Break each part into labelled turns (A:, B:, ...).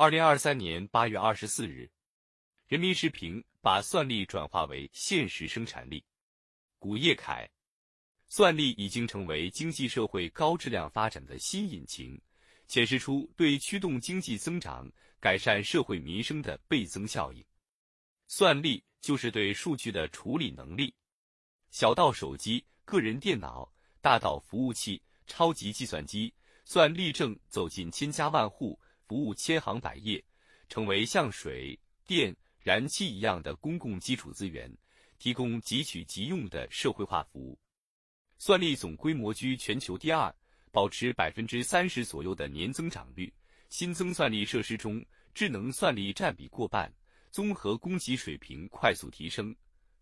A: 二零二三年八月二十四日，人民时评把算力转化为现实生产力。古叶凯，算力已经成为经济社会高质量发展的新引擎，显示出对驱动经济增长、改善社会民生的倍增效应。算力就是对数据的处理能力，小到手机、个人电脑，大到服务器、超级计算机，算力正走进千家万户。服务千行百业，成为像水电、燃气一样的公共基础资源，提供即取即用的社会化服务。算力总规模居全球第二，保持百分之三十左右的年增长率。新增算力设施中，智能算力占比过半，综合供给水平快速提升。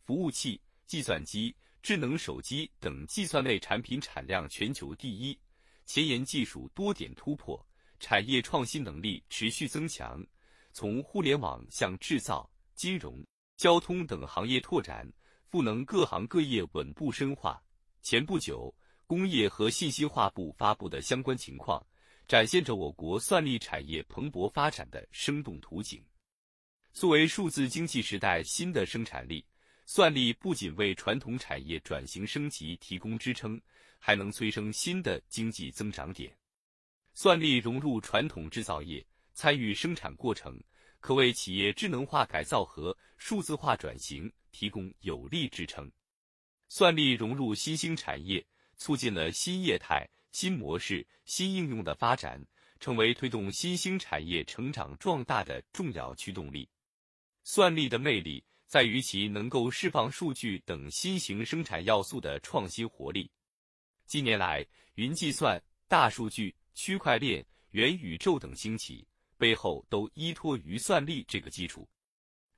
A: 服务器、计算机、智能手机等计算类产品产量全球第一，前沿技术多点突破。产业创新能力持续增强，从互联网向制造、金融、交通等行业拓展，赋能各行各业稳步深化。前不久，工业和信息化部发布的相关情况，展现着我国算力产业蓬勃发展的生动图景。作为数字经济时代新的生产力，算力不仅为传统产业转型升级提供支撑，还能催生新的经济增长点。算力融入传统制造业，参与生产过程，可为企业智能化改造和数字化转型提供有力支撑。算力融入新兴产业，促进了新业态、新模式、新应用的发展，成为推动新兴产业成长壮大的重要驱动力。算力的魅力在于其能够释放数据等新型生产要素的创新活力。近年来，云计算、大数据。区块链、元宇宙等兴起，背后都依托于算力这个基础。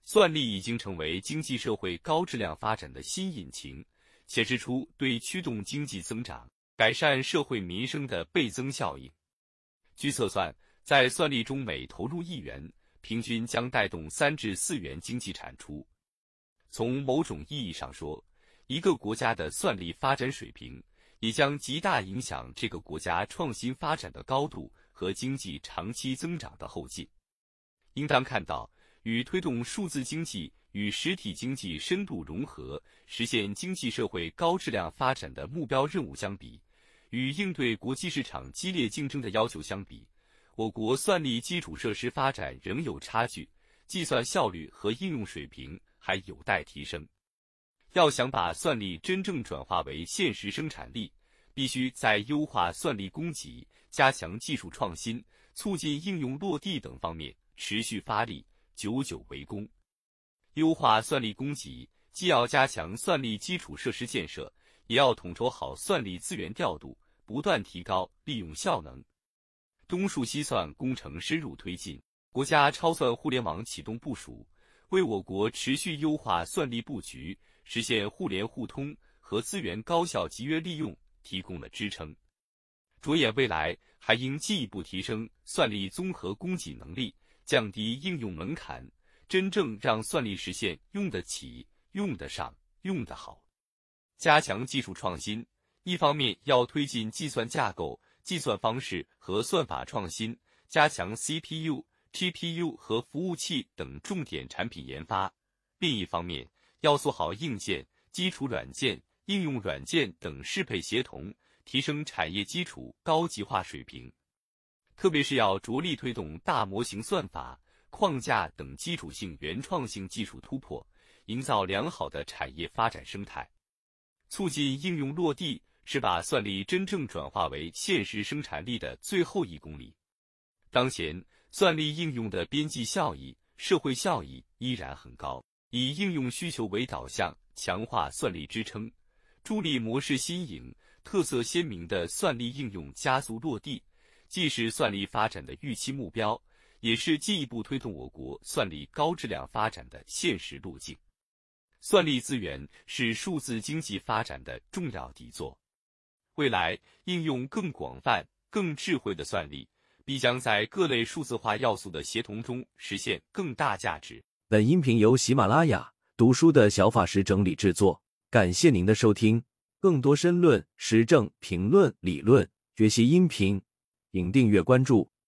A: 算力已经成为经济社会高质量发展的新引擎，显示出对驱动经济增长、改善社会民生的倍增效应。据测算，在算力中每投入一元，平均将带动三至四元经济产出。从某种意义上说，一个国家的算力发展水平。也将极大影响这个国家创新发展的高度和经济长期增长的后劲。应当看到，与推动数字经济与实体经济深度融合、实现经济社会高质量发展的目标任务相比，与应对国际市场激烈竞争的要求相比，我国算力基础设施发展仍有差距，计算效率和应用水平还有待提升。要想把算力真正转化为现实生产力，必须在优化算力供给、加强技术创新、促进应用落地等方面持续发力，久久为功。优化算力供给，既要加强算力基础设施建设，也要统筹好算力资源调度，不断提高利用效能。东数西算工程深入推进，国家超算互联网启动部署，为我国持续优化算力布局。实现互联互通和资源高效集约利用提供了支撑。着眼未来，还应进一步提升算力综合供给能力，降低应用门槛，真正让算力实现用得起、用得上、用得好。加强技术创新，一方面要推进计算架构、计算方式和算法创新，加强 CPU、GPU 和服务器等重点产品研发；另一方面，要做好硬件、基础软件、应用软件等适配协同，提升产业基础高级化水平。特别是要着力推动大模型算法、框架等基础性原创性技术突破，营造良好的产业发展生态。促进应用落地，是把算力真正转化为现实生产力的最后一公里。当前，算力应用的边际效益、社会效益依然很高。以应用需求为导向，强化算力支撑，助力模式新颖、特色鲜明的算力应用加速落地，既是算力发展的预期目标，也是进一步推动我国算力高质量发展的现实路径。算力资源是数字经济发展的重要底座，未来应用更广泛、更智慧的算力，必将在各类数字化要素的协同中实现更大价值。
B: 本音频由喜马拉雅读书的小法师整理制作，感谢您的收听。更多深论、时政评论、理论学习音频，请订阅关注。